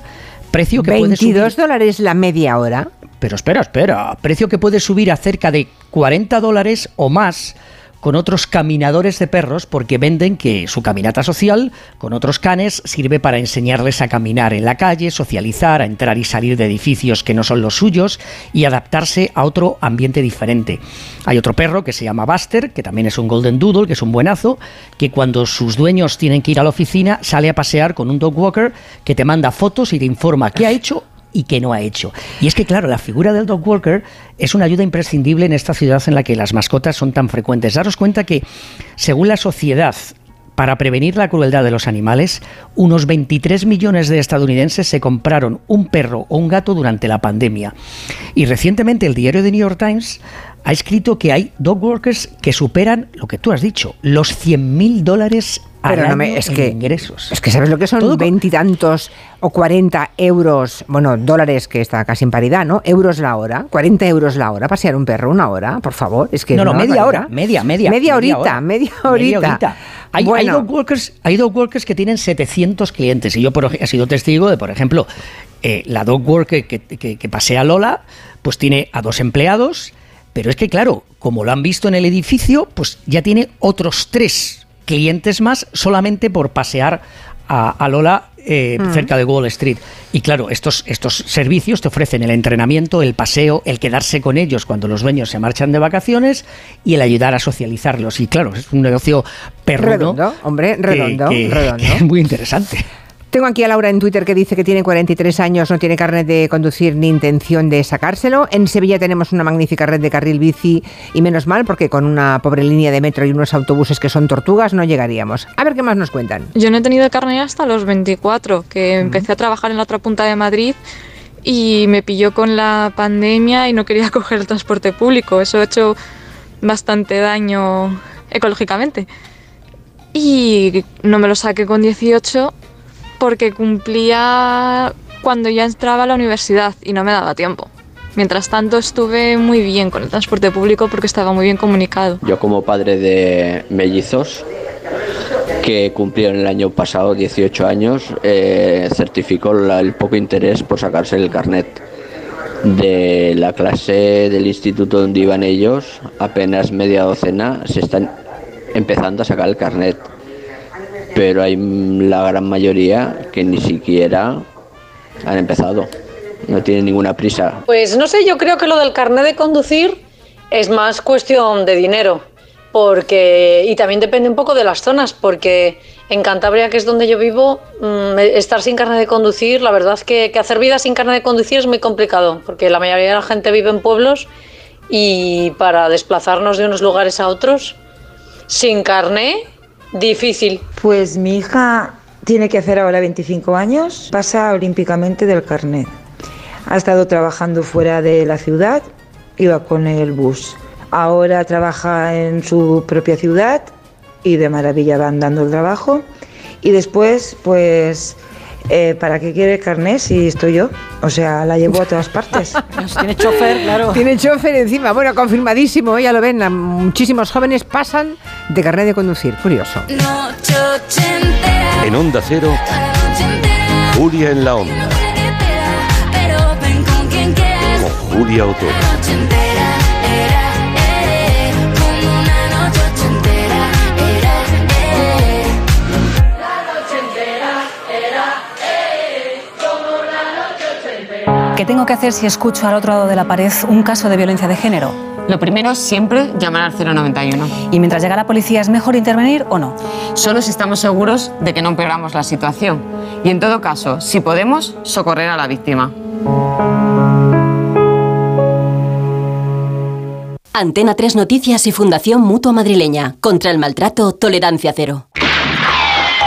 Precio que 22 dólares la media hora. Pero espera, espera. Precio que puede subir a cerca de 40 dólares o más con otros caminadores de perros porque venden que su caminata social con otros canes sirve para enseñarles a caminar en la calle, socializar, a entrar y salir de edificios que no son los suyos y adaptarse a otro ambiente diferente. Hay otro perro que se llama Buster, que también es un Golden Doodle, que es un buenazo, que cuando sus dueños tienen que ir a la oficina sale a pasear con un dog walker que te manda fotos y te informa qué ha hecho y que no ha hecho. Y es que, claro, la figura del dog walker es una ayuda imprescindible en esta ciudad en la que las mascotas son tan frecuentes. Daros cuenta que, según la sociedad para prevenir la crueldad de los animales, unos 23 millones de estadounidenses se compraron un perro o un gato durante la pandemia. Y recientemente el diario The New York Times ha escrito que hay dog workers que superan, lo que tú has dicho, los 100.000 dólares pero no me, es que, ingresos. Es que sabes lo que son veintitantos o 40 euros, bueno, dólares que está casi en paridad, ¿no? Euros la hora, 40 euros la hora, pasear un perro una hora, por favor. Es que no, no, media hora, media, media. Media horita, media horita. Hay, dog workers, hay dog workers que tienen 700 clientes y yo por, he sido testigo de, por ejemplo, eh, la dog worker que, que, que pasea Lola, pues tiene a dos empleados, pero es que claro, como lo han visto en el edificio, pues ya tiene otros tres clientes más solamente por pasear a, Lola eh, mm. cerca de Wall Street. Y claro, estos, estos servicios te ofrecen el entrenamiento, el paseo, el quedarse con ellos cuando los dueños se marchan de vacaciones y el ayudar a socializarlos. Y claro, es un negocio perro. Redondo, hombre, redondo, redondo. *laughs* es muy interesante. Tengo aquí a Laura en Twitter que dice que tiene 43 años, no tiene carnet de conducir ni intención de sacárselo. En Sevilla tenemos una magnífica red de carril bici y menos mal porque con una pobre línea de metro y unos autobuses que son tortugas no llegaríamos. A ver qué más nos cuentan. Yo no he tenido carnet hasta los 24, que empecé a trabajar en la otra punta de Madrid y me pilló con la pandemia y no quería *laughs* coger el transporte público. Eso ha hecho bastante daño ecológicamente. Y no me lo saqué con 18 porque cumplía cuando ya entraba a la universidad y no me daba tiempo. Mientras tanto estuve muy bien con el transporte público porque estaba muy bien comunicado. Yo como padre de mellizos que cumplieron el año pasado 18 años, eh, certificó el poco interés por sacarse el carnet. De la clase del instituto donde iban ellos, apenas media docena se están empezando a sacar el carnet pero hay la gran mayoría que ni siquiera han empezado, no tienen ninguna prisa. Pues no sé, yo creo que lo del carnet de conducir es más cuestión de dinero, porque y también depende un poco de las zonas, porque en Cantabria, que es donde yo vivo, mm, estar sin carnet de conducir, la verdad que, que hacer vida sin carnet de conducir es muy complicado, porque la mayoría de la gente vive en pueblos y para desplazarnos de unos lugares a otros sin carnet Difícil. Pues mi hija tiene que hacer ahora 25 años, pasa olímpicamente del carnet. Ha estado trabajando fuera de la ciudad, iba con el bus. Ahora trabaja en su propia ciudad y de maravilla va andando el trabajo. Y después, pues eh, ¿para qué quiere carnet si estoy yo? O sea, la llevo a todas partes. *laughs* Tiene chofer, claro. Tiene chofer encima. Bueno, confirmadísimo, ya lo ven. Muchísimos jóvenes pasan de carnet de conducir. Curioso. En Onda Cero, Julia en la Onda. Con Julia Otero. ¿Qué tengo que hacer si escucho al otro lado de la pared un caso de violencia de género? Lo primero es siempre llamar al 091. ¿Y mientras llega la policía es mejor intervenir o no? Solo si estamos seguros de que no empeoramos la situación. Y en todo caso, si podemos, socorrer a la víctima. Antena 3 Noticias y Fundación Mutua Madrileña. Contra el maltrato, tolerancia cero.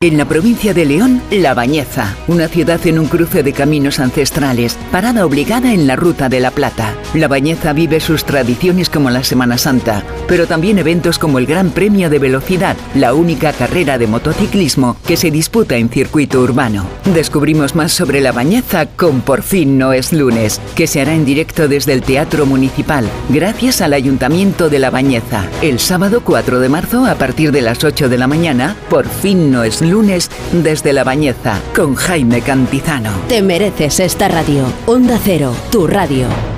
En la provincia de León, La Bañeza, una ciudad en un cruce de caminos ancestrales, parada obligada en la Ruta de la Plata. La Bañeza vive sus tradiciones como la Semana Santa, pero también eventos como el Gran Premio de Velocidad, la única carrera de motociclismo que se disputa en circuito urbano. Descubrimos más sobre La Bañeza con Por fin no es lunes, que se hará en directo desde el Teatro Municipal, gracias al Ayuntamiento de La Bañeza. El sábado 4 de marzo, a partir de las 8 de la mañana, Por fin no es lunes un lunes desde La Bañeza con Jaime Cantizano. Te mereces esta radio. Onda Cero, tu radio.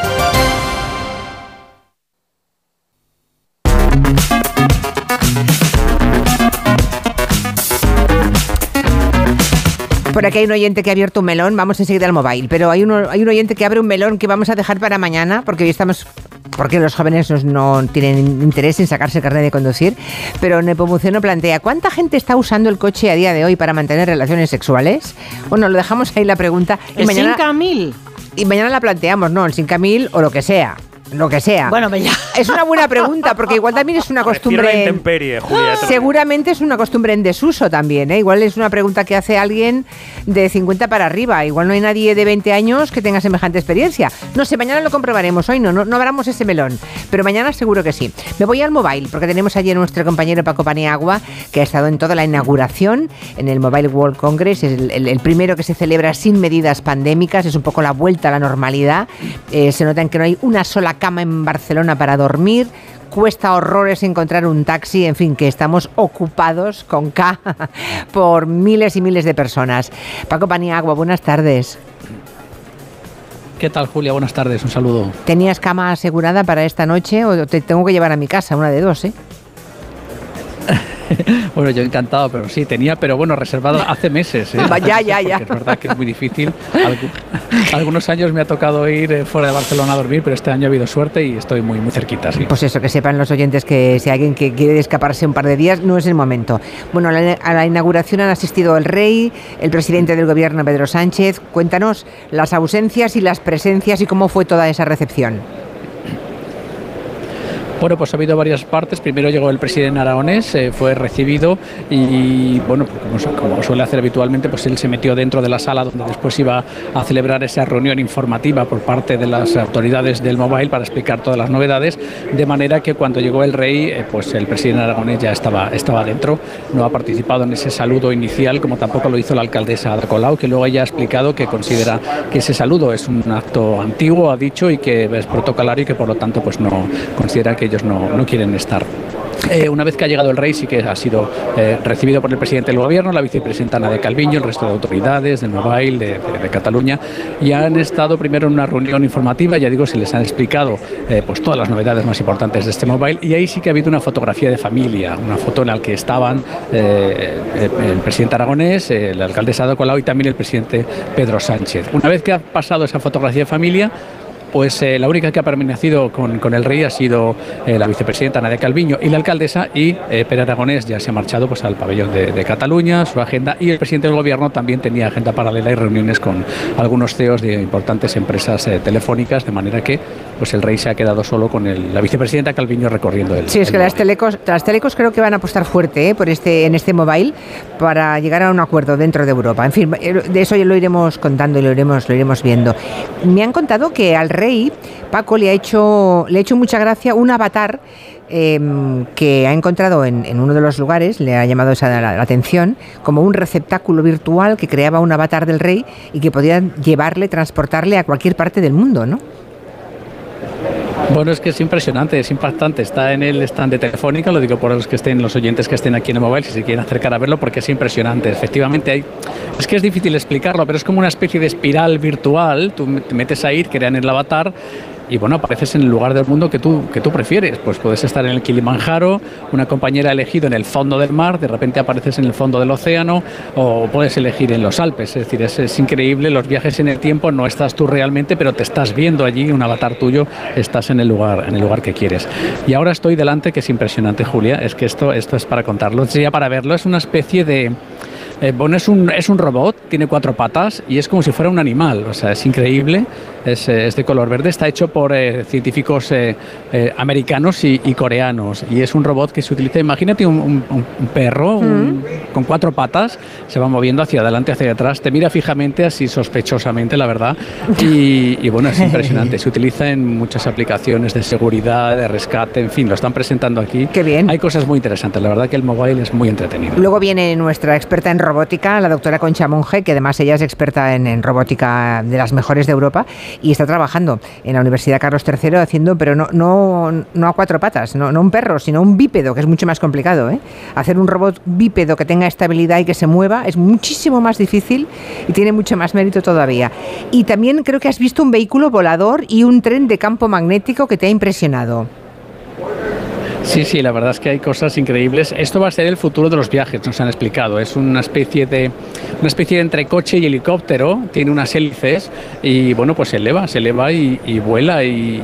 Por aquí hay un oyente que ha abierto un melón, vamos enseguida al móvil, pero hay, uno, hay un oyente que abre un melón que vamos a dejar para mañana, porque hoy estamos porque los jóvenes no tienen interés en sacarse el carnet de conducir, pero Nepomuceno plantea, ¿cuánta gente está usando el coche a día de hoy para mantener relaciones sexuales? Bueno, lo dejamos ahí la pregunta. Y ¿El mañana, 5.000? Y mañana la planteamos, ¿no? El 5.000 o lo que sea lo que sea. Bueno, ya. Es una buena pregunta, porque igual también es una costumbre. Intemperie, Julia, seguramente es una costumbre en desuso también, ¿eh? Igual es una pregunta que hace alguien de 50 para arriba. Igual no hay nadie de 20 años que tenga semejante experiencia. No sé, mañana lo comprobaremos. Hoy no, no, no abramos ese melón. Pero mañana seguro que sí. Me voy al mobile, porque tenemos allí a nuestro compañero Paco Paniagua, que ha estado en toda la inauguración en el Mobile World Congress. Es el, el, el primero que se celebra sin medidas pandémicas. Es un poco la vuelta a la normalidad. Eh, se nota en que no hay una sola cama en Barcelona para dormir. Cuesta horrores encontrar un taxi, en fin, que estamos ocupados con K *laughs* por miles y miles de personas. Paco Paniagua, buenas tardes. ¿Qué tal, Julia? Buenas tardes, un saludo. ¿Tenías cama asegurada para esta noche o te tengo que llevar a mi casa, una de dos, eh? *laughs* bueno, yo encantado, pero sí, tenía, pero bueno, reservado hace meses. ¿eh? ya, ya, ya. *laughs* Es verdad que es muy difícil. Algunos años me ha tocado ir eh, fuera de Barcelona a dormir, pero este año ha habido suerte y estoy muy, muy cerquita. Sí. Pues eso, que sepan los oyentes que si alguien que quiere escaparse un par de días, no es el momento. Bueno, a la, a la inauguración han asistido el rey, el presidente del gobierno, Pedro Sánchez. Cuéntanos las ausencias y las presencias y cómo fue toda esa recepción. Bueno, pues ha habido varias partes. Primero llegó el presidente aragonés, eh, fue recibido y, bueno, como, suele hacer habitualmente, pues él se metió dentro de la sala donde después iba a celebrar esa reunión informativa por parte de las autoridades del mobile para explicar todas las novedades, de manera que cuando llegó el rey, eh, pues el presidente aragonés ya estaba, estaba dentro, no ha participado en ese saludo inicial, como tampoco lo hizo la alcaldesa Ada que luego ella ha explicado que considera que ese saludo es un acto antiguo, ha dicho, y que es protocolario y que por lo tanto pues no considera que ellos no, no quieren estar. Eh, una vez que ha llegado el rey, sí que ha sido eh, recibido por el presidente del gobierno, la vicepresidenta Ana de Calviño, el resto de autoridades del Mobile, de, Cataluña, y han estado primero en una reunión informativa, ya digo, se les han explicado eh, pues todas las novedades más importantes de este Mobile, y ahí sí que ha habido una fotografía de familia, una foto en la que estaban el presidente aragonés, el alcalde Sado Colau y también el presidente Pedro Sánchez. Una vez que ha pasado esa fotografía de familia, pues eh, la única que ha permanecido con, con el rey ha sido eh, la vicepresidenta Nadia Calviño y la alcaldesa y eh, Pere Aragonés ya se ha marchado pues al pabellón de, de, Cataluña, su agenda y el presidente del gobierno también tenía agenda paralela y reuniones con algunos CEOs de importantes empresas telefónicas, de manera que pues el rey se ha quedado solo con el, la vicepresidenta Calviño recorriendo el Sí, es que las telecos, las telecos creo que van a apostar fuerte por este, en este mobile para llegar a un acuerdo dentro de Europa. En fin, de eso ya lo iremos contando y lo iremos, lo iremos viendo. Me han contado que al Paco le ha hecho, le ha hecho mucha gracia un avatar em, que ha encontrado en, uno de los lugares, le ha llamado esa la, atención, como un receptáculo virtual que creaba un avatar del rey y que podía llevarle, transportarle a cualquier parte del mundo, ¿no? Bueno, es que es impresionante, es impactante. Está en el stand de Telefónica, lo digo por los que estén, los oyentes que estén aquí en el mobile, si se quieren acercar a verlo, porque es impresionante. Efectivamente, hay, es que es difícil explicarlo, pero es como una especie de espiral virtual. Tú te metes ahí, crean el avatar y bueno, apareces en el lugar del mundo que tú, que tú prefieres. Pues puedes estar en el Kilimanjaro, una compañera ha elegido en el fondo del mar, de repente apareces en el fondo del océano o puedes elegir en los Alpes. Es decir, es, increíble los viajes en el tiempo, no estás tú realmente, pero te estás viendo allí, un avatar tuyo, estás en el lugar, en el lugar que quieres. Y ahora estoy delante, que es impresionante, Julia, es que esto, esto es para contarlo, sería para verlo, es una especie de eh, bueno, es un, es un robot, tiene cuatro patas y es como si fuera un animal, o sea, es increíble, es, eh, de color verde, está hecho por eh, científicos americanos y, coreanos y es un robot que se utiliza, imagínate un, perro mm. con cuatro patas, se va moviendo hacia adelante, hacia atrás, te mira fijamente, así sospechosamente, la verdad, y, bueno, es impresionante, se utiliza en muchas aplicaciones de seguridad, de rescate, en fin, lo están presentando aquí. Qué bien. Hay cosas muy interesantes, la verdad que el mobile es muy entretenido. Luego viene nuestra experta en robótica, la doctora Concha Monge, que además ella es experta en, robótica de las mejores de Europa y está trabajando en la Universidad Carlos III haciendo, pero no, no, no a cuatro patas, no, un perro, sino un bípedo, que es mucho más complicado. ¿eh? Hacer un robot bípedo que tenga estabilidad y que se mueva es muchísimo más difícil y tiene mucho más mérito todavía. Y también creo que has visto un vehículo volador y un tren de campo magnético que te ha impresionado. Sí, sí, la verdad es que hay cosas increíbles. Esto va a ser el futuro de los viajes, nos han explicado. Es una especie de una especie de entre coche y helicóptero, tiene unas hélices y bueno, pues se eleva, se eleva y, vuela y,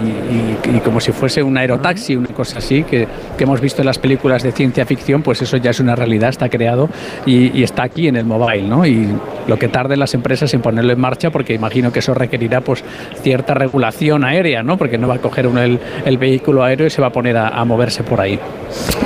como si fuese un aerotaxi, una cosa así que, que, hemos visto en las películas de ciencia ficción, pues eso ya es una realidad, está creado y, está aquí en el mobile, ¿no? Lo que tarden las empresas en ponerlo en marcha, porque imagino que eso requerirá pues cierta regulación aérea, ¿no? Porque no va a coger uno el, el vehículo aéreo y se va a poner a, a moverse por ahí.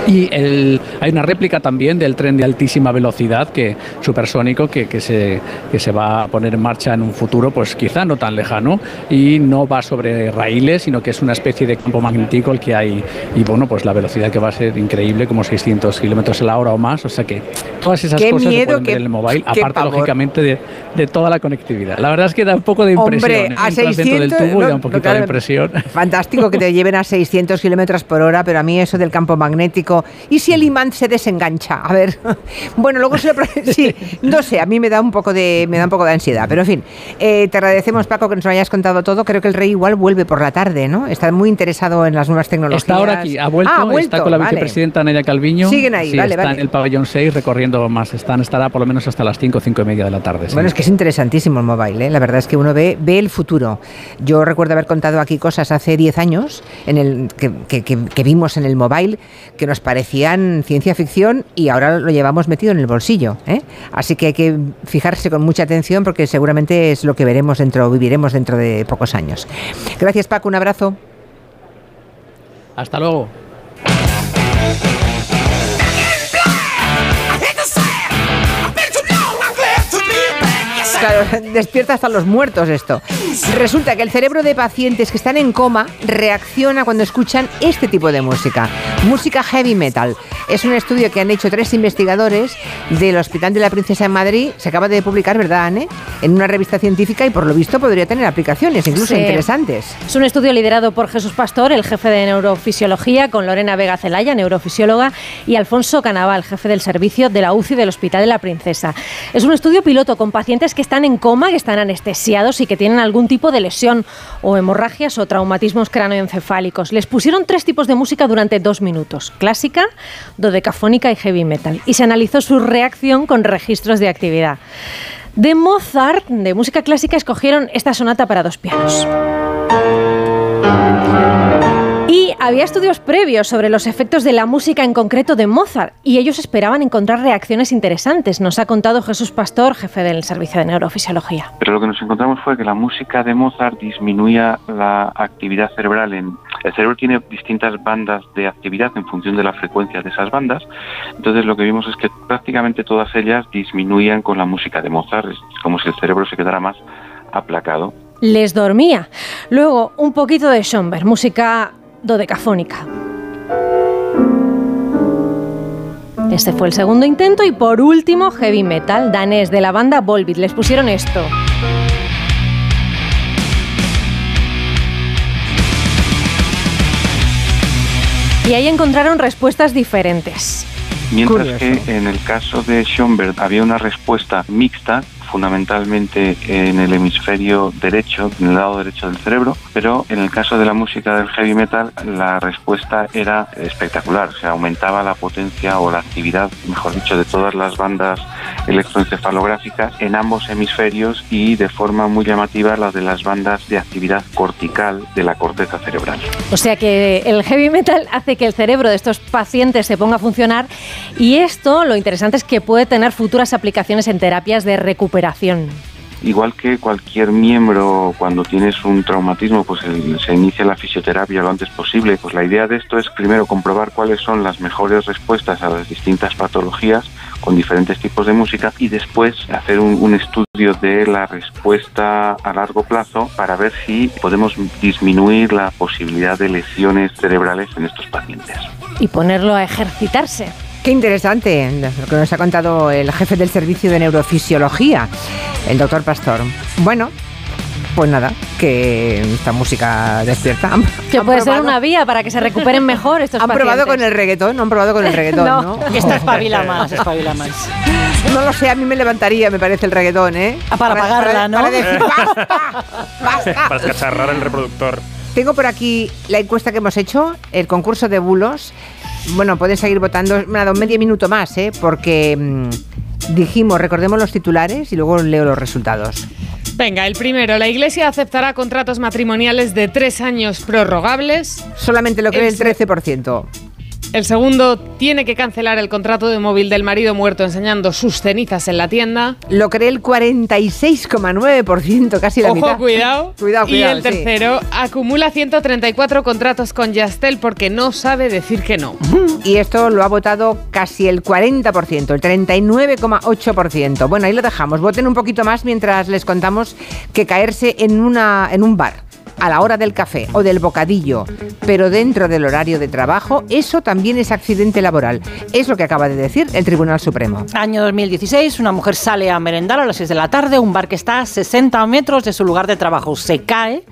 Y el, hay una réplica también del tren de altísima velocidad, que supersónico, que, que, se, que se va a poner en marcha en un futuro, pues quizá no tan lejano, y no va sobre raíles, sino que es una especie de campo magnético el que hay, y bueno, pues la velocidad que va a ser increíble, como 600 kilómetros a la hora o más, o sea que todas esas cosas se pueden ver en el mobile, aparte lógicamente de, de, toda la conectividad. La verdad es que da un poco de impresión. Hombre, a 600, del tubo y da un poquito de impresión. Fantástico que te lleven a 600 kilómetros por hora, pero a mí eso del campo magnético. ¿Y si el imán se desengancha? A ver. *laughs* Bueno, luego se *laughs* sí, no sé, a mí me da un poco de me da un poco de ansiedad, pero en fin. Eh, te agradecemos Paco que nos hayas contado todo. Creo que el rey igual vuelve por la tarde, ¿no? Está muy interesado en las nuevas tecnologías. Está ahora aquí, ha vuelto, ah, está con la vicepresidenta Nadia Calviño. Siguen ahí, vale, está en el pabellón 6 recorriendo más, están estará por lo menos hasta las 5, 5 y media de la tarde. Bueno, es que es interesantísimo el mobile, ¿eh? la verdad es que uno ve, ve el futuro. Yo recuerdo haber contado aquí cosas hace 10 años en el que, que vimos en el mobile que nos parecían ciencia ficción y ahora lo llevamos metido en el bolsillo. ¿eh? Así que hay que fijarse con mucha atención porque seguramente es lo que veremos dentro, viviremos dentro de pocos años. Gracias Paco, un abrazo. Hasta luego. Claro, *laughs* despierta hasta los muertos esto. Resulta que el cerebro de pacientes que están en coma reacciona cuando escuchan este tipo de música, música heavy metal. Es un estudio que han hecho tres investigadores del Hospital de la Princesa en Madrid. Se acaba de publicar, ¿verdad, Anne? En una revista científica y por lo visto podría tener aplicaciones, incluso Sí. interesantes. Es un estudio liderado por Jesús Pastor, el jefe de neurofisiología, con Lorena Vega Celaya, neurofisióloga, y Alfonso Canaval, jefe del servicio de la UCI del Hospital de la Princesa. Es un estudio piloto con pacientes que están en coma, que están anestesiados y que tienen algún tipo de lesión o hemorragias o traumatismos cranoencefálicos. Les pusieron tres tipos de música durante dos minutos, clásica, dodecafónica y heavy metal, y se analizó su reacción con registros de actividad. De Mozart, de música clásica, escogieron esta sonata para dos pianos. Y había estudios previos sobre los efectos de la música en concreto de Mozart y ellos esperaban encontrar reacciones interesantes, nos ha contado Jesús Pastor, jefe del Servicio de Neurofisiología. Pero lo que nos encontramos fue que la música de Mozart disminuía la actividad cerebral. En, el cerebro tiene distintas bandas de actividad en función de la frecuencia de esas bandas. Entonces lo que vimos es que prácticamente todas ellas disminuían con la música de Mozart. Es como si el cerebro se quedara más aplacado. Les dormía. Luego, un poquito de Schomberg, música dodecafónica. Este fue el segundo intento y por último, heavy metal danés de la banda Volbeat. Les pusieron esto. Y ahí encontraron respuestas diferentes. Mientras Curioso. que en el caso de Schoenberg había una respuesta mixta, fundamentalmente en el hemisferio derecho, en el lado derecho del cerebro, pero en el caso de la música del heavy metal la respuesta era espectacular, o sea, aumentaba la potencia o la actividad, mejor dicho, de todas las bandas electroencefalográficas en ambos hemisferios y de forma muy llamativa la de las bandas de actividad cortical de la corteza cerebral. O sea que el heavy metal hace que el cerebro de estos pacientes se ponga a funcionar y esto lo interesante es que puede tener futuras aplicaciones en terapias de recuperación. Igual que cualquier miembro, cuando tienes un traumatismo, pues el- se inicia la fisioterapia lo antes posible. Pues la idea de esto es primero comprobar cuáles son las mejores respuestas a las distintas patologías con diferentes tipos de música y después hacer un, un estudio de la respuesta a largo plazo para ver si podemos disminuir la posibilidad de lesiones cerebrales en estos pacientes. Y ponerlo a ejercitarse. Qué interesante lo que nos ha contado el jefe del servicio de neurofisiología, el doctor Pastor. Bueno, pues nada, que esta música despierta. Han- Que han puede ser una vía para que se recuperen mejor estos Han probado con el reggaetón, no han probado con el *laughs* reggaetón, ¿no? No. Esta espabila más, espabila más. No lo sé, a mí me levantaría, me parece el reggaetón, ¿eh? Ah, para apagarla, ¿no? Para decir, *laughs* basta, basta. Para escacharrar el reproductor. Tengo por aquí la encuesta que hemos hecho, el concurso de bulos. Bueno, pueden seguir votando. Me ha dado medio minuto más, ¿eh? Porque mm, dijimos, recordemos los titulares y luego leo los resultados. Venga, el primero. La Iglesia aceptará contratos matrimoniales de tres años prorrogables. Solamente lo cree el se- 13%. El segundo tiene que cancelar el contrato de móvil del marido muerto enseñando sus cenizas en la tienda. Lo cree el 46,9%, casi la Ojo, mitad. cuidado. *laughs* Cuidado, Y cuidado, el sí. tercero acumula 134 contratos con Yastel porque no sabe decir que no. *laughs* Y esto lo ha votado casi el 40%, el 39,8%. Bueno, ahí lo dejamos. Voten un poquito más mientras les contamos que caerse en, una, en un bar a la hora del café o del bocadillo, pero dentro del horario de trabajo, eso también es accidente laboral. Es lo que acaba de decir el Tribunal Supremo. Año 2016, una mujer sale a merendar a las 6 de la tarde, un bar que está a 60 metros de su lugar de trabajo. Se cae,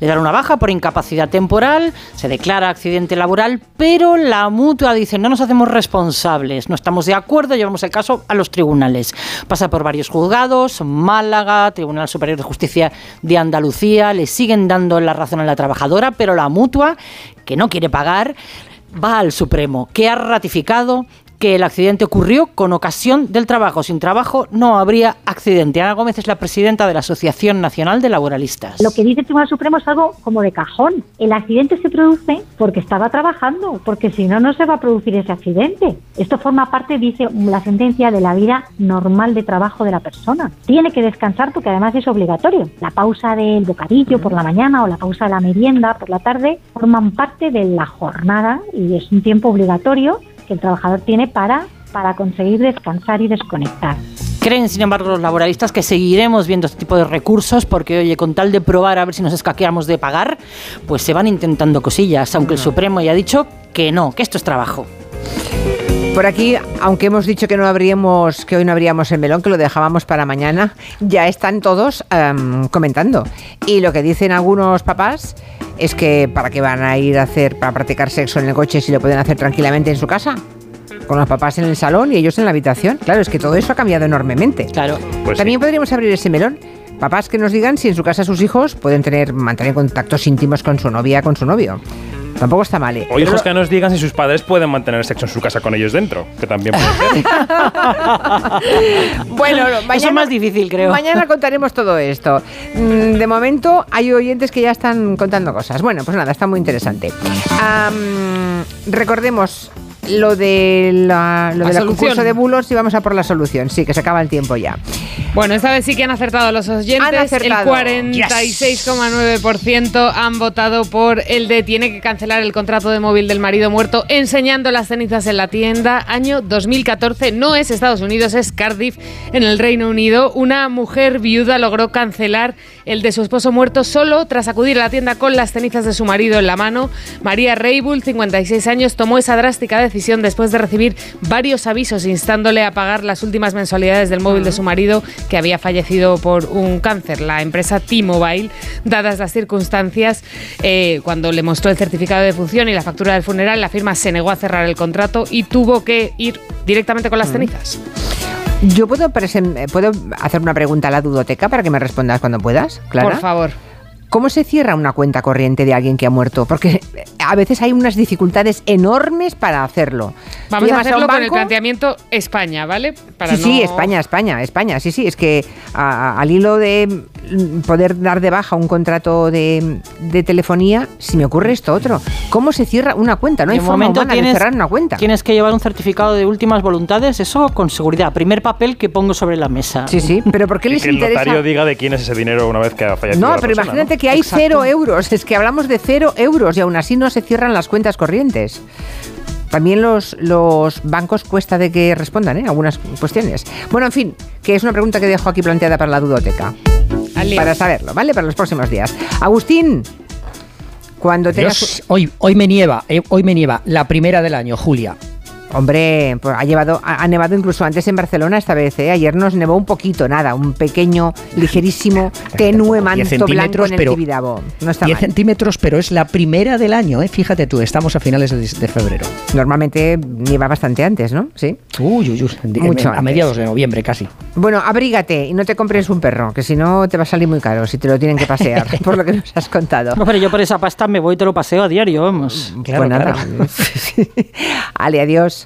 le dan una baja por incapacidad temporal, se declara accidente laboral, pero la mutua dice no nos hacemos responsables, no estamos de acuerdo, llevamos el caso a los tribunales. Pasa por varios juzgados, Málaga, Tribunal Superior de Justicia de Andalucía, le siguen dando la razón a la trabajadora, pero la mutua, que no quiere pagar, va al Supremo, que ha ratificado que el accidente ocurrió con ocasión del trabajo. Sin trabajo no habría accidente. Ana Gómez es la presidenta de la Asociación Nacional de Laboralistas. Lo que dice el Tribunal Supremo es algo como de cajón. El accidente se produce porque estaba trabajando, porque si no, no se va a producir ese accidente. Esto forma parte, dice la sentencia, de la vida normal de trabajo de la persona. Tiene que descansar porque además es obligatorio. La pausa del bocadillo por la mañana o la pausa de la merienda por la tarde forman parte de la jornada y es un tiempo obligatorio que el trabajador tiene para, para conseguir descansar y desconectar. Creen, sin embargo, los laboralistas que seguiremos viendo este tipo de recursos porque, oye, con tal de probar a ver si nos escaqueamos de pagar, pues se van intentando cosillas, aunque el Supremo ya ha dicho que no, que esto es trabajo. Por aquí, aunque hemos dicho que no habríamos, que hoy no habríamos el melón, que lo dejábamos para mañana, ya están todos em, comentando. Y lo que dicen algunos papás es que para qué van a ir a hacer, para practicar sexo en el coche si lo pueden hacer tranquilamente en su casa. Con los papás en el salón y ellos en la habitación. Claro, es que todo eso ha cambiado enormemente. Claro. Pues También podríamos abrir ese melón. Papás que nos digan si en su casa sus hijos pueden tener, mantener contactos íntimos con su novia, con su novio. Tampoco está mal. ¿eh? O hijos que nos digan si sus padres pueden mantener sexo en su casa con ellos dentro, que también puede ser. *laughs* Bueno, mañana, Eso es más difícil, creo. Mañana contaremos todo esto. Mm, De momento hay oyentes que ya están contando cosas. Bueno, pues nada, está muy interesante. Recordemos lo, de la, lo La del solución. concurso de bulos y vamos a por la solución. Sí, que se acaba el tiempo ya. Bueno, esta vez sí que han acertado los oyentes. Han acertado. El 46,9% han votado por el de tiene que cancelar el contrato de móvil del marido muerto enseñando las cenizas en la tienda. Año 2014. No es Estados Unidos, es Cardiff, en el Reino Unido. Una mujer viuda logró cancelar el de su esposo muerto solo tras acudir a la tienda con las cenizas de su marido en la mano. María Reibull, 56 años, tomó esa drástica decisión después de recibir varios avisos instándole a pagar las últimas mensualidades del móvil de su marido que había fallecido por un cáncer. La empresa T-Mobile, dadas las circunstancias, eh, cuando le mostró el certificado de función y la factura del funeral, la firma se negó a cerrar el contrato y tuvo que ir directamente con las cenizas. Yo puedo, eh, puedo hacer una pregunta a la dudoteca para que me respondas cuando puedas, Clara. Por favor. ¿Cómo se cierra una cuenta corriente de alguien que ha muerto? Porque eh, a veces hay unas dificultades enormes para hacerlo. Vamos a hacerlo con el planteamiento España, ¿vale? Para sí, sí, España, España, España. Sí, sí, es que a- al hilo de mm, poder dar de baja un contrato de, de telefonía, si me ocurre esto otro. ¿Cómo se cierra una cuenta? No hay De forma de cerrar una cuenta. Tienes que llevar un certificado de últimas voluntades, eso con seguridad. Primer papel que pongo sobre la mesa. Sí, sí, pero ¿por qué *laughs* les que el notario diga de quién es ese dinero una vez que ha fallecido No, la pero persona, imagínate ¿no? Que hay cero euros. Es que hablamos de cero euros y aún así no se cierran las cuentas corrientes. También los, los bancos cuesta de que respondan ¿eh? algunas cuestiones. Bueno, en fin, que es una pregunta que dejo aquí planteada para la dudoteca. Para saberlo, ¿vale? Para los próximos días. Agustín, cuando tengas... Dios, hoy, hoy me nieva, eh, hoy me nieva, la primera del año, Julia. Hombre, pues ha, llevado, ha, ha nevado incluso antes en Barcelona esta vez. ¿eh? Ayer nos nevó un poquito, nada, un pequeño, *laughs* ligerísimo, tenue 10 manto blanco en el pero- Tibidabo. No está 10 mal. centímetros, pero es la primera del año, ¿eh? Fíjate tú, estamos a finales de, de febrero. Normalmente nieva bastante antes, ¿no? Sí. Uy, uy, uy, Mucho a antes. mediados de noviembre casi. Bueno, abrígate y no te compres un perro, que si no te va a salir muy caro si te lo tienen que pasear, *laughs* por lo que nos has contado. No, pero yo por esa pasta me voy y te lo paseo a diario, vamos. pues nada. *laughs* Ale, adiós.